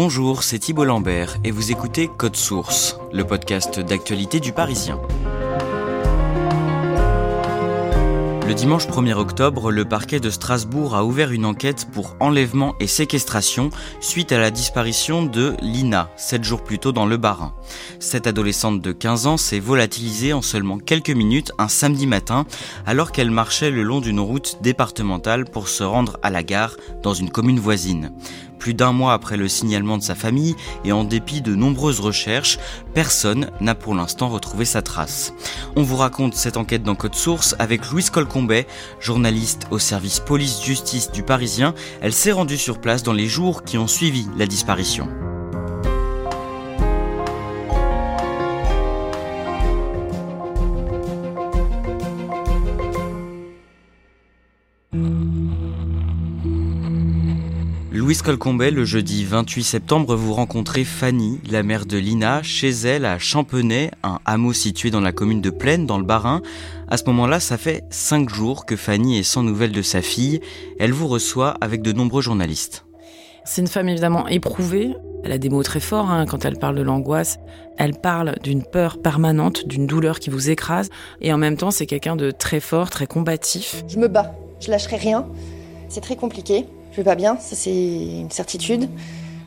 Bonjour, c'est Thibault Lambert et vous écoutez Code Source, le podcast d'actualité du Parisien. Le dimanche 1er octobre, le parquet de Strasbourg a ouvert une enquête pour enlèvement et séquestration suite à la disparition de Lina, sept jours plus tôt dans le Bas-Rhin. Cette adolescente de 15 ans s'est volatilisée en seulement quelques minutes un samedi matin alors qu'elle marchait le long d'une route départementale pour se rendre à la gare dans une commune voisine. Plus d'un mois après le signalement de sa famille et en dépit de nombreuses recherches, personne n'a pour l'instant retrouvé sa trace. On vous raconte cette enquête dans Code Source avec Louise Colcombet, journaliste au service police-justice du Parisien. Elle s'est rendue sur place dans les jours qui ont suivi la disparition. Louise Colcombet, le jeudi 28 septembre, vous rencontrez Fanny, la mère de Lina, chez elle à Champenay, un hameau situé dans la commune de Plaine, dans le Bas-Rhin. À ce moment-là, ça fait cinq jours que Fanny est sans nouvelles de sa fille. Elle vous reçoit avec de nombreux journalistes. C'est une femme évidemment éprouvée. Elle a des mots très forts hein, quand elle parle de l'angoisse. Elle parle d'une peur permanente, d'une douleur qui vous écrase. Et en même temps, c'est quelqu'un de très fort, très combatif. Je me bats, je lâcherai rien. C'est très compliqué. Pas bien, ça c'est une certitude.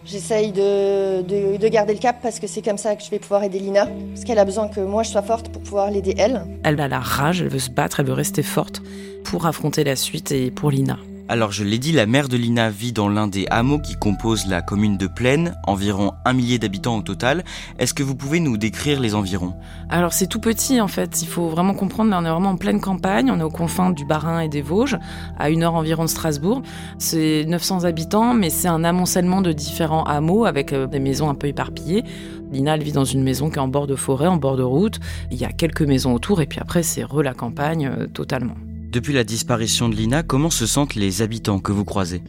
J'essaye de, de, de, garder le cap parce que c'est comme ça que je vais pouvoir aider Lina. Parce qu'elle a besoin que moi je sois forte pour pouvoir l'aider elle. Elle a la rage, elle veut se battre, elle veut rester forte pour affronter la suite et pour Lina. Alors je l'ai dit, la mère de Lina vit dans l'un des hameaux qui composent la commune de Plaine, environ un millier d'habitants au total. Est-ce que vous pouvez nous décrire les environs? Alors c'est tout petit en fait, il faut vraiment comprendre, on est vraiment en pleine campagne, on est aux confins du Bas-Rhin et des Vosges, à une heure environ de Strasbourg. C'est 900 habitants, mais c'est un amoncellement de différents hameaux avec des maisons un peu éparpillées. Lina, elle vit dans une maison qui est en bord de forêt, en bord de route. Il y a quelques maisons autour et puis après c'est re la campagne euh, totalement. Depuis la disparition de Lina, comment se sentent les habitants que vous croisez?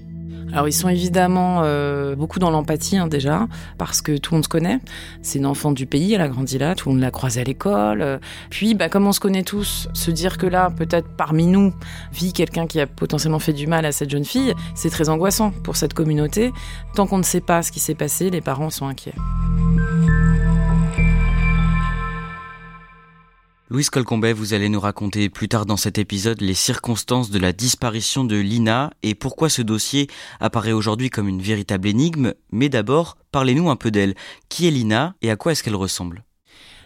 Alors ils sont évidemment euh, beaucoup dans l'empathie hein, déjà, parce que tout le monde se connaît. C'est une enfant du pays, elle a grandi là, tout le monde l'a croisée à l'école. Puis bah, comme on se connaît tous, se dire que là, peut-être parmi nous, vit quelqu'un qui a potentiellement fait du mal à cette jeune fille, c'est très angoissant pour cette communauté. Tant qu'on ne sait pas ce qui s'est passé, les parents sont inquiets. Louise Colcombet, vous allez nous raconter plus tard dans cet épisode les circonstances de la disparition de Lina et pourquoi ce dossier apparaît aujourd'hui comme une véritable énigme. Mais d'abord, parlez-nous un peu d'elle. Qui est Lina et à quoi est-ce qu'elle ressemble?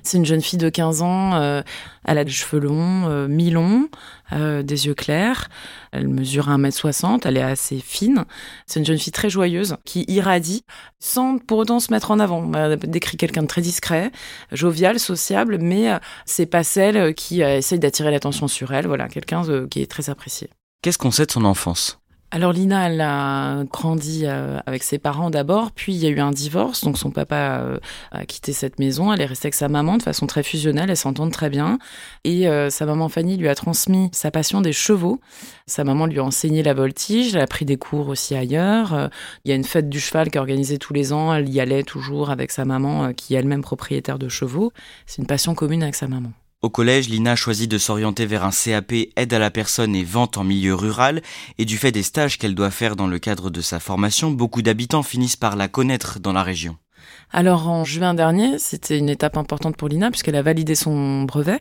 C'est une jeune fille de 15 ans, euh, elle a des cheveux longs, euh, mi-longs, euh, des yeux clairs. Elle mesure 1m60, elle est assez fine. C'est une jeune fille très joyeuse qui irradie sans pour autant se mettre en avant. Elle décrit quelqu'un de très discret, jovial, sociable, mais c'est pas celle qui essaye d'attirer l'attention sur elle. Voilà, quelqu'un qui est très apprécié. Qu'est-ce qu'on sait de son enfance? Alors Lina, elle a grandi euh, avec ses parents d'abord, puis il y a eu un divorce, donc son papa euh, a quitté cette maison, elle est restée avec sa maman de façon très fusionnelle, elles s'entendent très bien, et euh, sa maman Fanny lui a transmis sa passion des chevaux. Sa maman lui a enseigné la voltige, elle a pris des cours aussi ailleurs. Il y a une fête du cheval qui est organisée tous les ans, elle y allait toujours avec sa maman qui est elle-même propriétaire de chevaux. C'est une passion commune avec sa maman. Au collège, Lina choisit de s'orienter vers un CAP aide à la personne et vente en milieu rural, et du fait des stages qu'elle doit faire dans le cadre de sa formation, beaucoup d'habitants finissent par la connaître dans la région. Alors en juin dernier, c'était une étape importante pour Lina puisqu'elle a validé son brevet.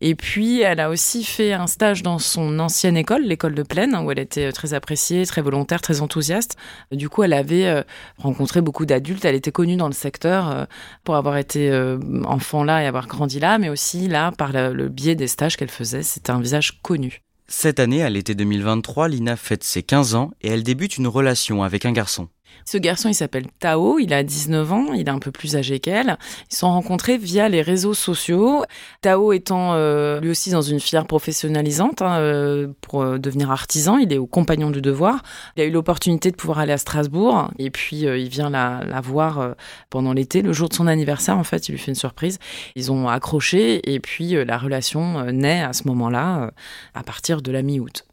Et puis elle a aussi fait un stage dans son ancienne école, l'école de Plaine, où elle était très appréciée, très volontaire, très enthousiaste. Du coup, elle avait euh, rencontré beaucoup d'adultes. Elle était connue dans le secteur euh, pour avoir été euh, enfant là et avoir grandi là, mais aussi là par le biais des stages qu'elle faisait. C'était un visage connu. Cette année, à l'été 2023, Lina fête ses 15 ans et elle débute une relation avec un garçon. Ce garçon, il s'appelle Tao, il a 19 ans, il est un peu plus âgé qu'elle. Ils sont rencontrés via les réseaux sociaux. Tao étant euh, lui aussi dans une filière professionnalisante hein, euh, pour euh, devenir artisan, il est au compagnon du devoir. Il a eu l'opportunité de pouvoir aller à Strasbourg et puis il vient la voir pendant l'été, le jour de son anniversaire en fait, il lui fait une surprise. Ils ont accroché et puis la relation naît à ce moment-là, à partir de la mi-août.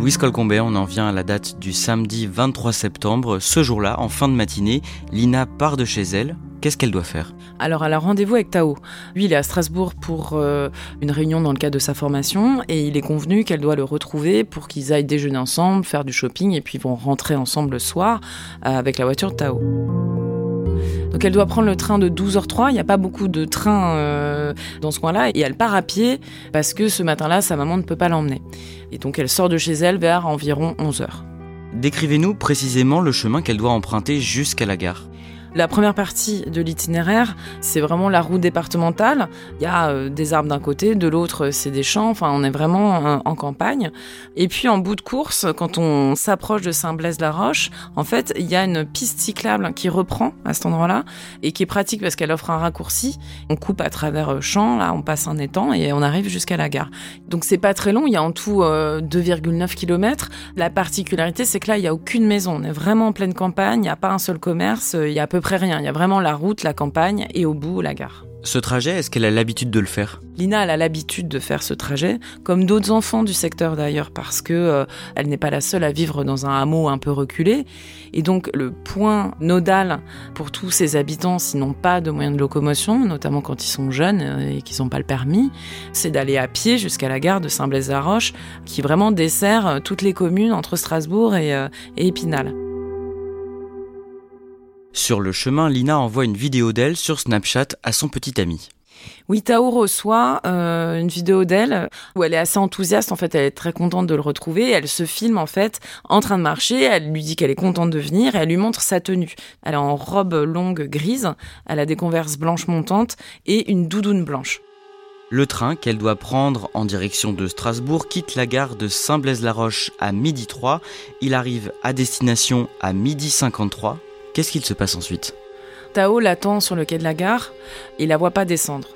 Louise Colcombet, on en vient à la date du samedi 23 septembre. Ce jour-là, en fin de matinée, Lina part de chez elle. Qu'est-ce qu'elle doit faire? Alors, elle a rendez-vous avec Tao. Lui, il est à Strasbourg pour euh, une réunion dans le cadre de sa formation et il est convenu qu'elle doit le retrouver pour qu'ils aillent déjeuner ensemble, faire du shopping et puis vont rentrer ensemble le soir euh, avec la voiture de Tao. Donc elle doit prendre le train de 12h03. Il n'y a pas beaucoup de trains euh, dans ce coin-là. Et elle part à pied parce que ce matin-là, sa maman ne peut pas l'emmener. Et donc elle sort de chez elle vers environ 11h. Décrivez-nous précisément le chemin qu'elle doit emprunter jusqu'à la gare. La première partie de l'itinéraire, c'est vraiment la route départementale. Il y a euh, des arbres d'un côté, de l'autre, c'est des champs. Enfin, on est vraiment euh, en campagne. Et puis, en bout de course, quand on s'approche de Saint-Blaise-la-Roche, en fait, il y a une piste cyclable qui reprend à cet endroit-là et qui est pratique parce qu'elle offre un raccourci. On coupe à travers euh, champs, là, on passe un étang et on arrive jusqu'à la gare. Donc, c'est pas très long. Il y a en tout 2,9 km. La particularité, c'est que là, il y a aucune maison. On est vraiment en pleine campagne. Il n'y a pas un seul commerce. Il y a peu près rien. Il y a vraiment la route, la campagne et au bout, la gare. Ce trajet, est-ce qu'elle a l'habitude de le faire? Lina, elle a l'habitude de faire ce trajet, comme d'autres enfants du secteur d'ailleurs, parce que euh, elle n'est pas la seule à vivre dans un hameau un peu reculé. Et donc le point nodal pour tous ces habitants, s'ils n'ont pas de moyens de locomotion, notamment quand ils sont jeunes euh, et qu'ils n'ont pas le permis, c'est d'aller à pied jusqu'à la gare de Saint-Blaise-la-Roche, qui vraiment dessert euh, toutes les communes entre Strasbourg et, et Épinal. Sur le chemin, Lina envoie une vidéo d'elle sur Snapchat à son petit ami. Oui, Tao reçoit euh, une vidéo d'elle où elle est assez enthousiaste. En fait, elle est très contente de le retrouver. Elle se filme en fait en train de marcher. Elle lui dit qu'elle est contente de venir et elle lui montre sa tenue. Elle est en robe longue grise. Elle a des converses blanches montantes et une doudoune blanche. Le train qu'elle doit prendre en direction de Strasbourg quitte la gare de Saint-Blaise-la-Roche à midi 3. Il arrive à destination à midi 53 Qu'est-ce qu'il se passe ensuite? Tao l'attend sur le quai de la gare, il la voit pas descendre.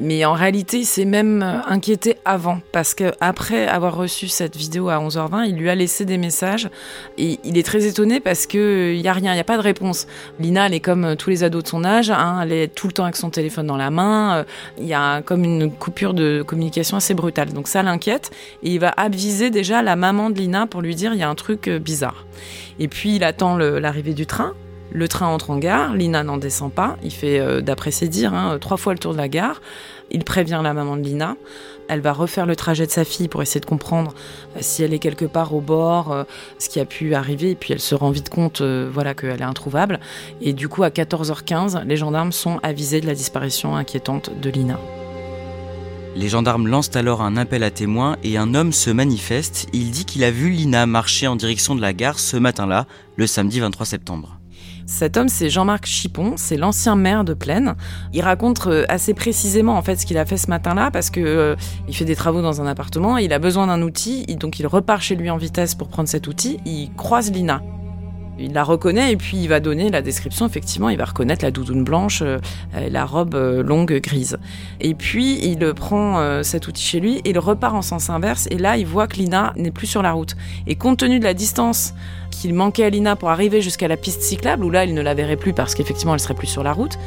Mais en réalité, il s'est même inquiété avant, parce qu'après avoir reçu cette vidéo à 11h20, il lui a laissé des messages, et il est très étonné parce qu'il n'y a rien, il n'y a pas de réponse. Lina, elle est comme tous les ados de son âge, hein, elle est tout le temps avec son téléphone dans la main, il y a comme une coupure de communication assez brutale. Donc ça l'inquiète, et il va aviser déjà la maman de Lina pour lui dire il y a un truc bizarre. Et puis il attend l'arrivée du train, le train entre en gare, Lina n'en descend pas, il fait, euh, d'après ses dires, hein, trois fois le tour de la gare. Il prévient la maman de Lina. Elle va refaire le trajet de sa fille pour essayer de comprendre euh, si elle est quelque part au bord, euh, ce qui a pu arriver. Et puis elle se rend vite compte voilà, qu'elle est introuvable. Et du coup, à 14h15, les gendarmes sont avisés de la disparition inquiétante de Lina. Les gendarmes lancent alors un appel à témoins et un homme se manifeste. Il dit qu'il a vu Lina marcher en direction de la gare ce matin-là, le samedi 23 septembre. Cet homme, c'est Jean-Marc Chipon, c'est l'ancien maire de Plaine. Il raconte euh, assez précisément en fait ce qu'il a fait ce matin-là parce que euh, il fait des travaux dans un appartement, il a besoin d'un outil, donc il repart chez lui en vitesse pour prendre cet outil. Il croise Lina. Il la reconnaît et puis il va donner la description. Effectivement, il va reconnaître la doudoune blanche, euh, la robe longue grise. Et puis il prend cet outil chez lui et il repart en sens inverse. Et là, il voit que Lina n'est plus sur la route. Et compte tenu de la distance qu'il manquait à Lina pour arriver jusqu'à la piste cyclable, où là, il ne la verrait plus parce qu'effectivement, elle serait plus sur la route.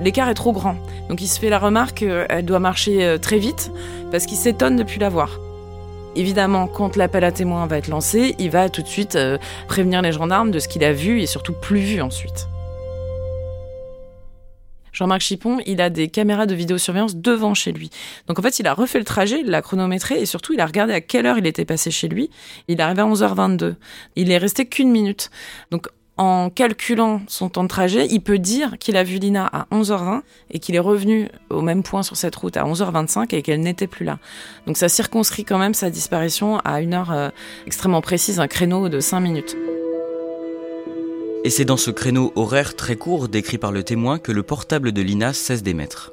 L'écart est trop grand. Donc il se fait la remarque qu'elle doit marcher euh, très vite parce qu'il s'étonne de plus la voir. Évidemment, quand l'appel à témoins va être lancé, il va tout de suite euh, prévenir les gendarmes de ce qu'il a vu et surtout plus vu ensuite. Jean-Marc Chipon, il a des caméras de vidéosurveillance devant chez lui. Donc en fait, il a refait le trajet, il l'a chronométré et surtout, il a regardé à quelle heure il était passé chez lui. Il est arrivé à 11h22. Il est resté qu'une minute. Donc en calculant son temps de trajet, il peut dire qu'il a vu Lina à 11h20 et qu'il est revenu au même point sur cette route à 11h25 et qu'elle n'était plus là. Donc ça circonscrit quand même sa disparition à une heure euh, extrêmement précise, un créneau de 5 minutes. Et c'est dans ce créneau horaire très court décrit par le témoin que le portable de Lina cesse d'émettre.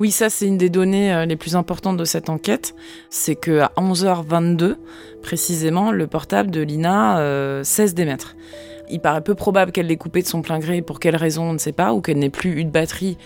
Oui, ça c'est une des données euh, les plus importantes de cette enquête. C'est que à 11h22, précisément, le portable de Lina euh, cesse d'émettre. Il paraît peu probable qu'elle l'ait coupé de son plein gré. Pour quelle raison, on ne sait pas, ou qu'elle n'ait plus eu de batterie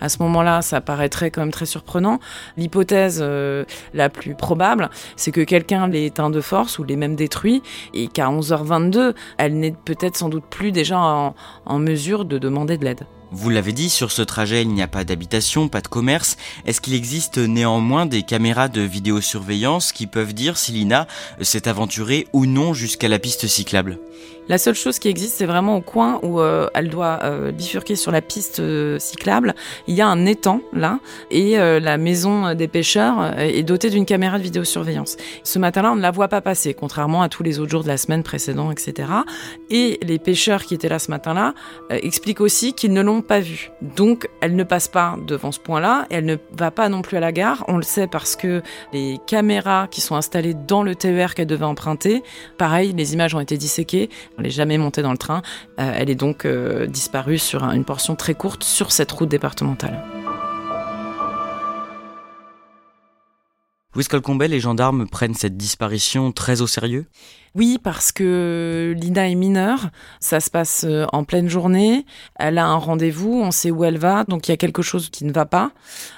à ce moment-là, ça paraîtrait quand même très surprenant. L'hypothèse euh, la plus probable, c'est que quelqu'un l'ait éteint de force ou l'ait même détruit et qu'à 11h22, elle n'est peut-être sans doute plus déjà en mesure de demander de l'aide. Vous l'avez dit, sur ce trajet, il n'y a pas d'habitation, pas de commerce. Est-ce qu'il existe néanmoins des caméras de vidéosurveillance qui peuvent dire si Lina s'est aventurée ou non jusqu'à la piste cyclable? La seule chose qui existe, c'est vraiment au coin où euh, elle doit euh, bifurquer sur la piste euh, cyclable. Il y a un étang là, et la maison des pêcheurs est dotée d'une caméra de vidéosurveillance. Ce matin-là, on ne la voit pas passer, contrairement à tous les autres jours de la semaine précédente, etc. Et les pêcheurs qui étaient là ce matin-là expliquent aussi qu'ils ne l'ont pas vue. Donc, elle ne passe pas devant ce point-là, elle ne va pas non plus à la gare. On le sait parce que les caméras qui sont installées dans le TER qu'elle devait emprunter, pareil, les images ont été disséquées. Elle n'est jamais montée dans le train. Euh, elle est donc euh, disparue sur une portion très courte sur cette route départementale. Louis Colcombet, les gendarmes prennent cette disparition très au sérieux? Oui, parce que Lina est mineure, ça se passe euh, en pleine journée, elle a un rendez-vous, on sait où elle va, donc il y a quelque chose qui ne va pas.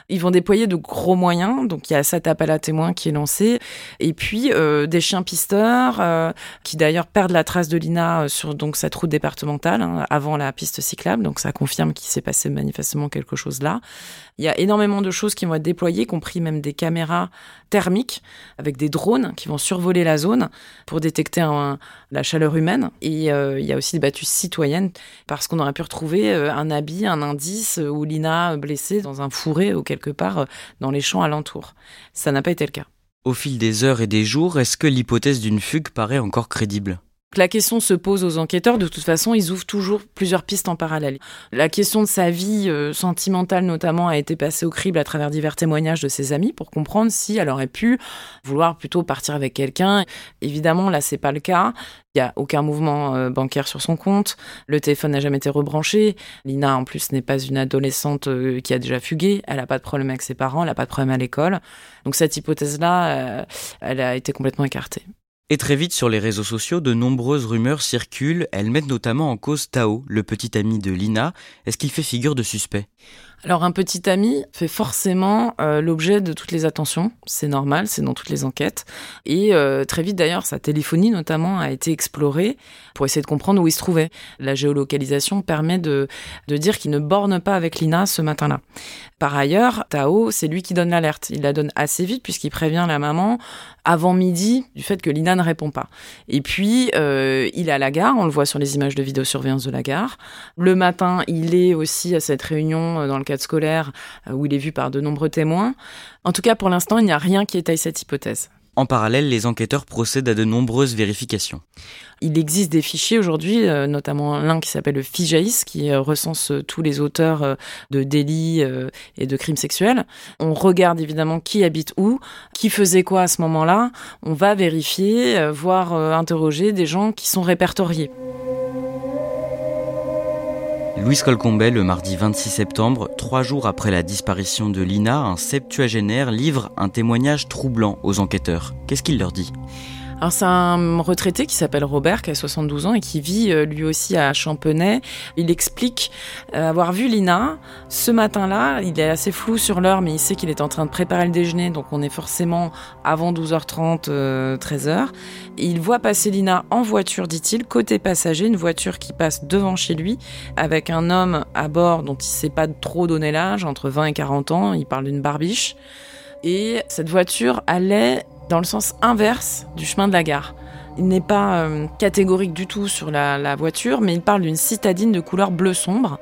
Ils vont déployer de gros moyens, donc il y a cet appel à témoins qui est lancé, et puis euh, des chiens pisteurs euh, qui d'ailleurs perdent la trace de Lina sur donc cette route départementale hein, avant la piste cyclable, donc ça confirme qu'il s'est passé manifestement quelque chose là. Il y a énormément de choses qui vont être déployées, y compris même des caméras thermiques avec des drones qui vont survoler la zone pour détecter la chaleur humaine. Et euh, il y a aussi des battues citoyennes parce qu'on aurait pu retrouver euh, un habit, un indice ou Lina blessée dans un fourré ou quelque part euh, dans les champs alentours. Ça n'a pas été le cas. Au fil des heures et des jours, est-ce que l'hypothèse d'une fugue paraît encore crédible? La question se pose aux enquêteurs, de toute façon, ils ouvrent toujours plusieurs pistes en parallèle. La question de sa vie euh, sentimentale notamment a été passée au crible à travers divers témoignages de ses amis pour comprendre si elle aurait pu vouloir plutôt partir avec quelqu'un. Évidemment, là, c'est pas le cas. Il y a aucun mouvement euh, bancaire sur son compte. Le téléphone n'a jamais été rebranché. Lina, en plus, n'est pas une adolescente euh, qui a déjà fugué. Elle n'a pas de problème avec ses parents, elle n'a pas de problème à l'école. Donc cette hypothèse-là, elle a été complètement écartée. Et très vite sur les réseaux sociaux, de nombreuses rumeurs circulent. Elles mettent notamment en cause Tao, le petit ami de Lina. Est-ce qu'il fait figure de suspect? Alors un petit ami fait forcément euh, l'objet de toutes les attentions, c'est normal, c'est dans toutes les enquêtes. Et euh, très vite d'ailleurs, sa téléphonie notamment a été explorée pour essayer de comprendre où il se trouvait. La géolocalisation permet de, de dire qu'il ne borne pas avec Lina ce matin-là. Par ailleurs, Tao, c'est lui qui donne l'alerte. Il la donne assez vite puisqu'il prévient la maman avant midi du fait que Lina ne répond pas. Et puis, euh, il est à la gare, on le voit sur les images de vidéosurveillance de la gare. Le matin, il est aussi à cette réunion dans le scolaire euh, où il est vu par de nombreux témoins. En tout cas, pour l'instant, il n'y a rien qui étaye cette hypothèse. En parallèle, les enquêteurs procèdent à de nombreuses vérifications. Il existe des fichiers aujourd'hui, euh, notamment l'un qui s'appelle le FIJAIS, qui euh, recense tous les auteurs de délits et de crimes sexuels. On regarde évidemment qui habite où, qui faisait quoi à ce moment-là. On va vérifier, voire interroger des gens qui sont répertoriés. Louise Colcombet, le mardi 26 septembre, trois jours après la disparition de Lina, un septuagénaire livre un témoignage troublant aux enquêteurs. Qu'est-ce qu'il leur dit? Alors c'est un retraité qui s'appelle Robert, qui a 72 ans et qui vit euh, lui aussi à Champenay. Il explique euh, avoir vu Lina ce matin-là. Il est assez flou sur l'heure, mais il sait qu'il est en train de préparer le déjeuner, donc on est forcément avant 12h30, 13h. Il voit passer Lina en voiture, dit-il, côté passager, une voiture qui passe devant chez lui, avec un homme à bord dont il ne sait pas trop donner l'âge, entre 20 et 40 ans. Il parle d'une barbiche. Et cette voiture allait dans le sens inverse du chemin de la gare. Il n'est pas euh, catégorique du tout sur la, voiture, mais il parle d'une citadine de couleur bleu sombre.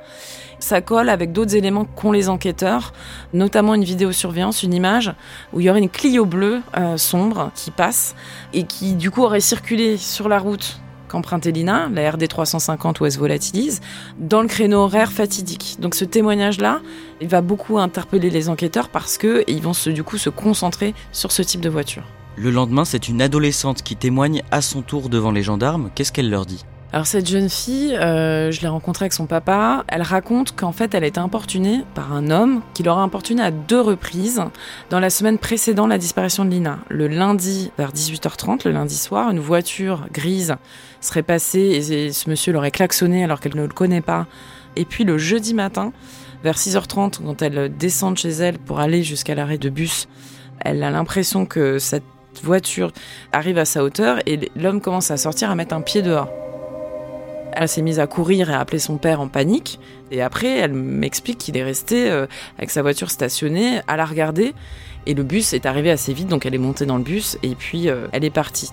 Ça colle avec d'autres éléments qu'ont les enquêteurs, notamment une vidéosurveillance, une image où il y aurait une Clio bleue euh, sombre qui passe et qui du coup aurait circulé sur la route qu'empruntait Lina, la RD 350 où elle se volatilise, dans le créneau horaire fatidique. Donc ce témoignage-là, va beaucoup interpeller les enquêteurs parce qu'ils vont se, du coup se concentrer sur ce type de voiture. Le lendemain, c'est une adolescente qui témoigne à son tour devant les gendarmes. Qu'est-ce qu'elle leur dit? Alors cette jeune fille, euh, je l'ai rencontrée avec son papa. Elle raconte qu'en fait, elle a été importunée par un homme qui l'aura importunée à deux reprises dans la semaine précédant la disparition de Lina. Le lundi vers 18h30, le lundi soir, une voiture grise serait passée et ce monsieur l'aurait klaxonné alors qu'elle ne le connaît pas. Et puis le jeudi matin, vers 6h30, quand elle descend de chez elle pour aller jusqu'à l'arrêt de bus, elle a l'impression que cette voiture arrive à sa hauteur et l'homme commence à sortir, à mettre un pied dehors. Elle s'est mise à courir et à appeler son père en panique. Et après, elle m'explique qu'il est resté euh, avec sa voiture stationnée à la regarder. Et le bus est arrivé assez vite, donc elle est montée dans le bus et puis euh, elle est partie.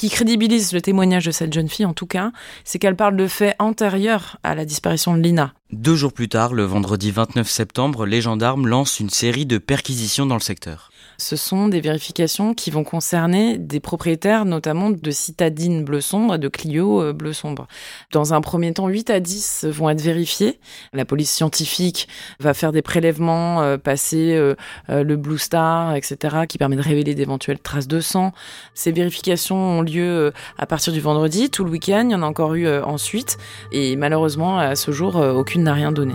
Qui crédibilise le témoignage de cette jeune fille, en tout cas, c'est qu'elle parle de faits antérieurs à la disparition de Lina. Deux jours plus tard, le vendredi 29 septembre, les gendarmes lancent une série de perquisitions dans le secteur ce sont des vérifications qui vont concerner des propriétaires, notamment de citadines bleu sombre et de Clio euh, bleu sombre. Dans un premier temps, 8 à 10 vont être vérifiés. La police scientifique va faire des prélèvements, euh, passer euh, le Blue Star, etc., qui permet de révéler d'éventuelles traces de sang. Ces vérifications ont lieu à partir du vendredi. Tout le week-end, il y en a encore eu ensuite. Et malheureusement, à ce jour, aucune n'a rien donné.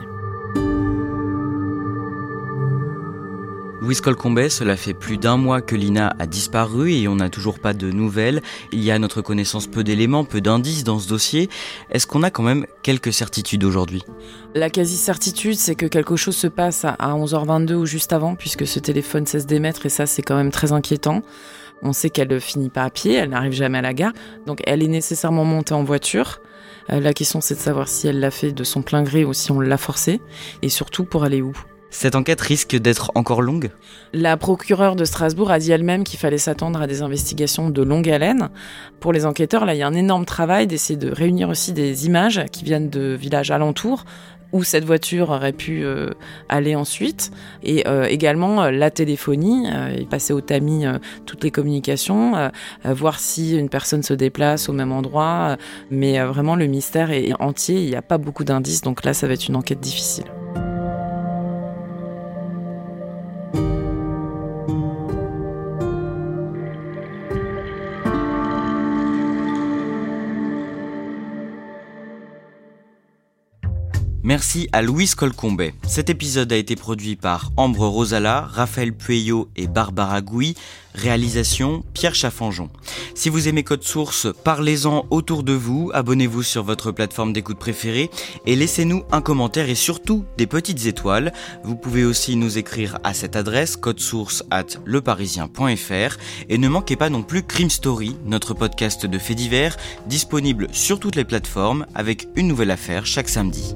Louise Colcombet, cela fait plus d'un mois que Lina a disparu et on n'a toujours pas de nouvelles. Il y a à notre connaissance peu d'éléments, peu d'indices dans ce dossier. Est-ce qu'on a quand même quelques certitudes aujourd'hui? La quasi-certitude, c'est que quelque chose se passe à 11h22 ou juste avant, puisque ce téléphone cesse d'émettre et ça, c'est quand même très inquiétant. On sait qu'elle finit pas à pied, elle n'arrive jamais à la gare, donc elle est nécessairement montée en voiture. Euh, la question, c'est de savoir si elle l'a fait de son plein gré ou si on l'a forcée, et surtout pour aller où? Cette enquête risque d'être encore longue? La procureure de Strasbourg a dit elle-même qu'il fallait s'attendre à des investigations de longue haleine. Pour les enquêteurs, là, il y a un énorme travail d'essayer de réunir aussi des images qui viennent de villages alentours où cette voiture aurait pu euh, aller ensuite. Et euh, également euh, la téléphonie, passait au tamis toutes les communications, voir si une personne se déplace au même endroit. mais vraiment, le mystère est entier, il n'y a pas beaucoup d'indices, donc là, ça va être une enquête difficile. Merci à Louise Colcombet. Cet épisode a été produit par Ambre Rosala, Raphaël Pueyo et Barbara Gouy. Réalisation Pierre Chaffanjon. Si vous aimez Code Source, parlez-en autour de vous, abonnez-vous sur votre plateforme d'écoute préférée et laissez-nous un commentaire et surtout des petites étoiles. Vous pouvez aussi nous écrire à cette adresse codesource at leparisien.fr et ne manquez pas non plus Crime Story, notre podcast de faits divers, disponible sur toutes les plateformes avec une nouvelle affaire chaque samedi.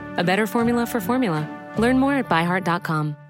a better formula for formula. Learn more at byheart.com.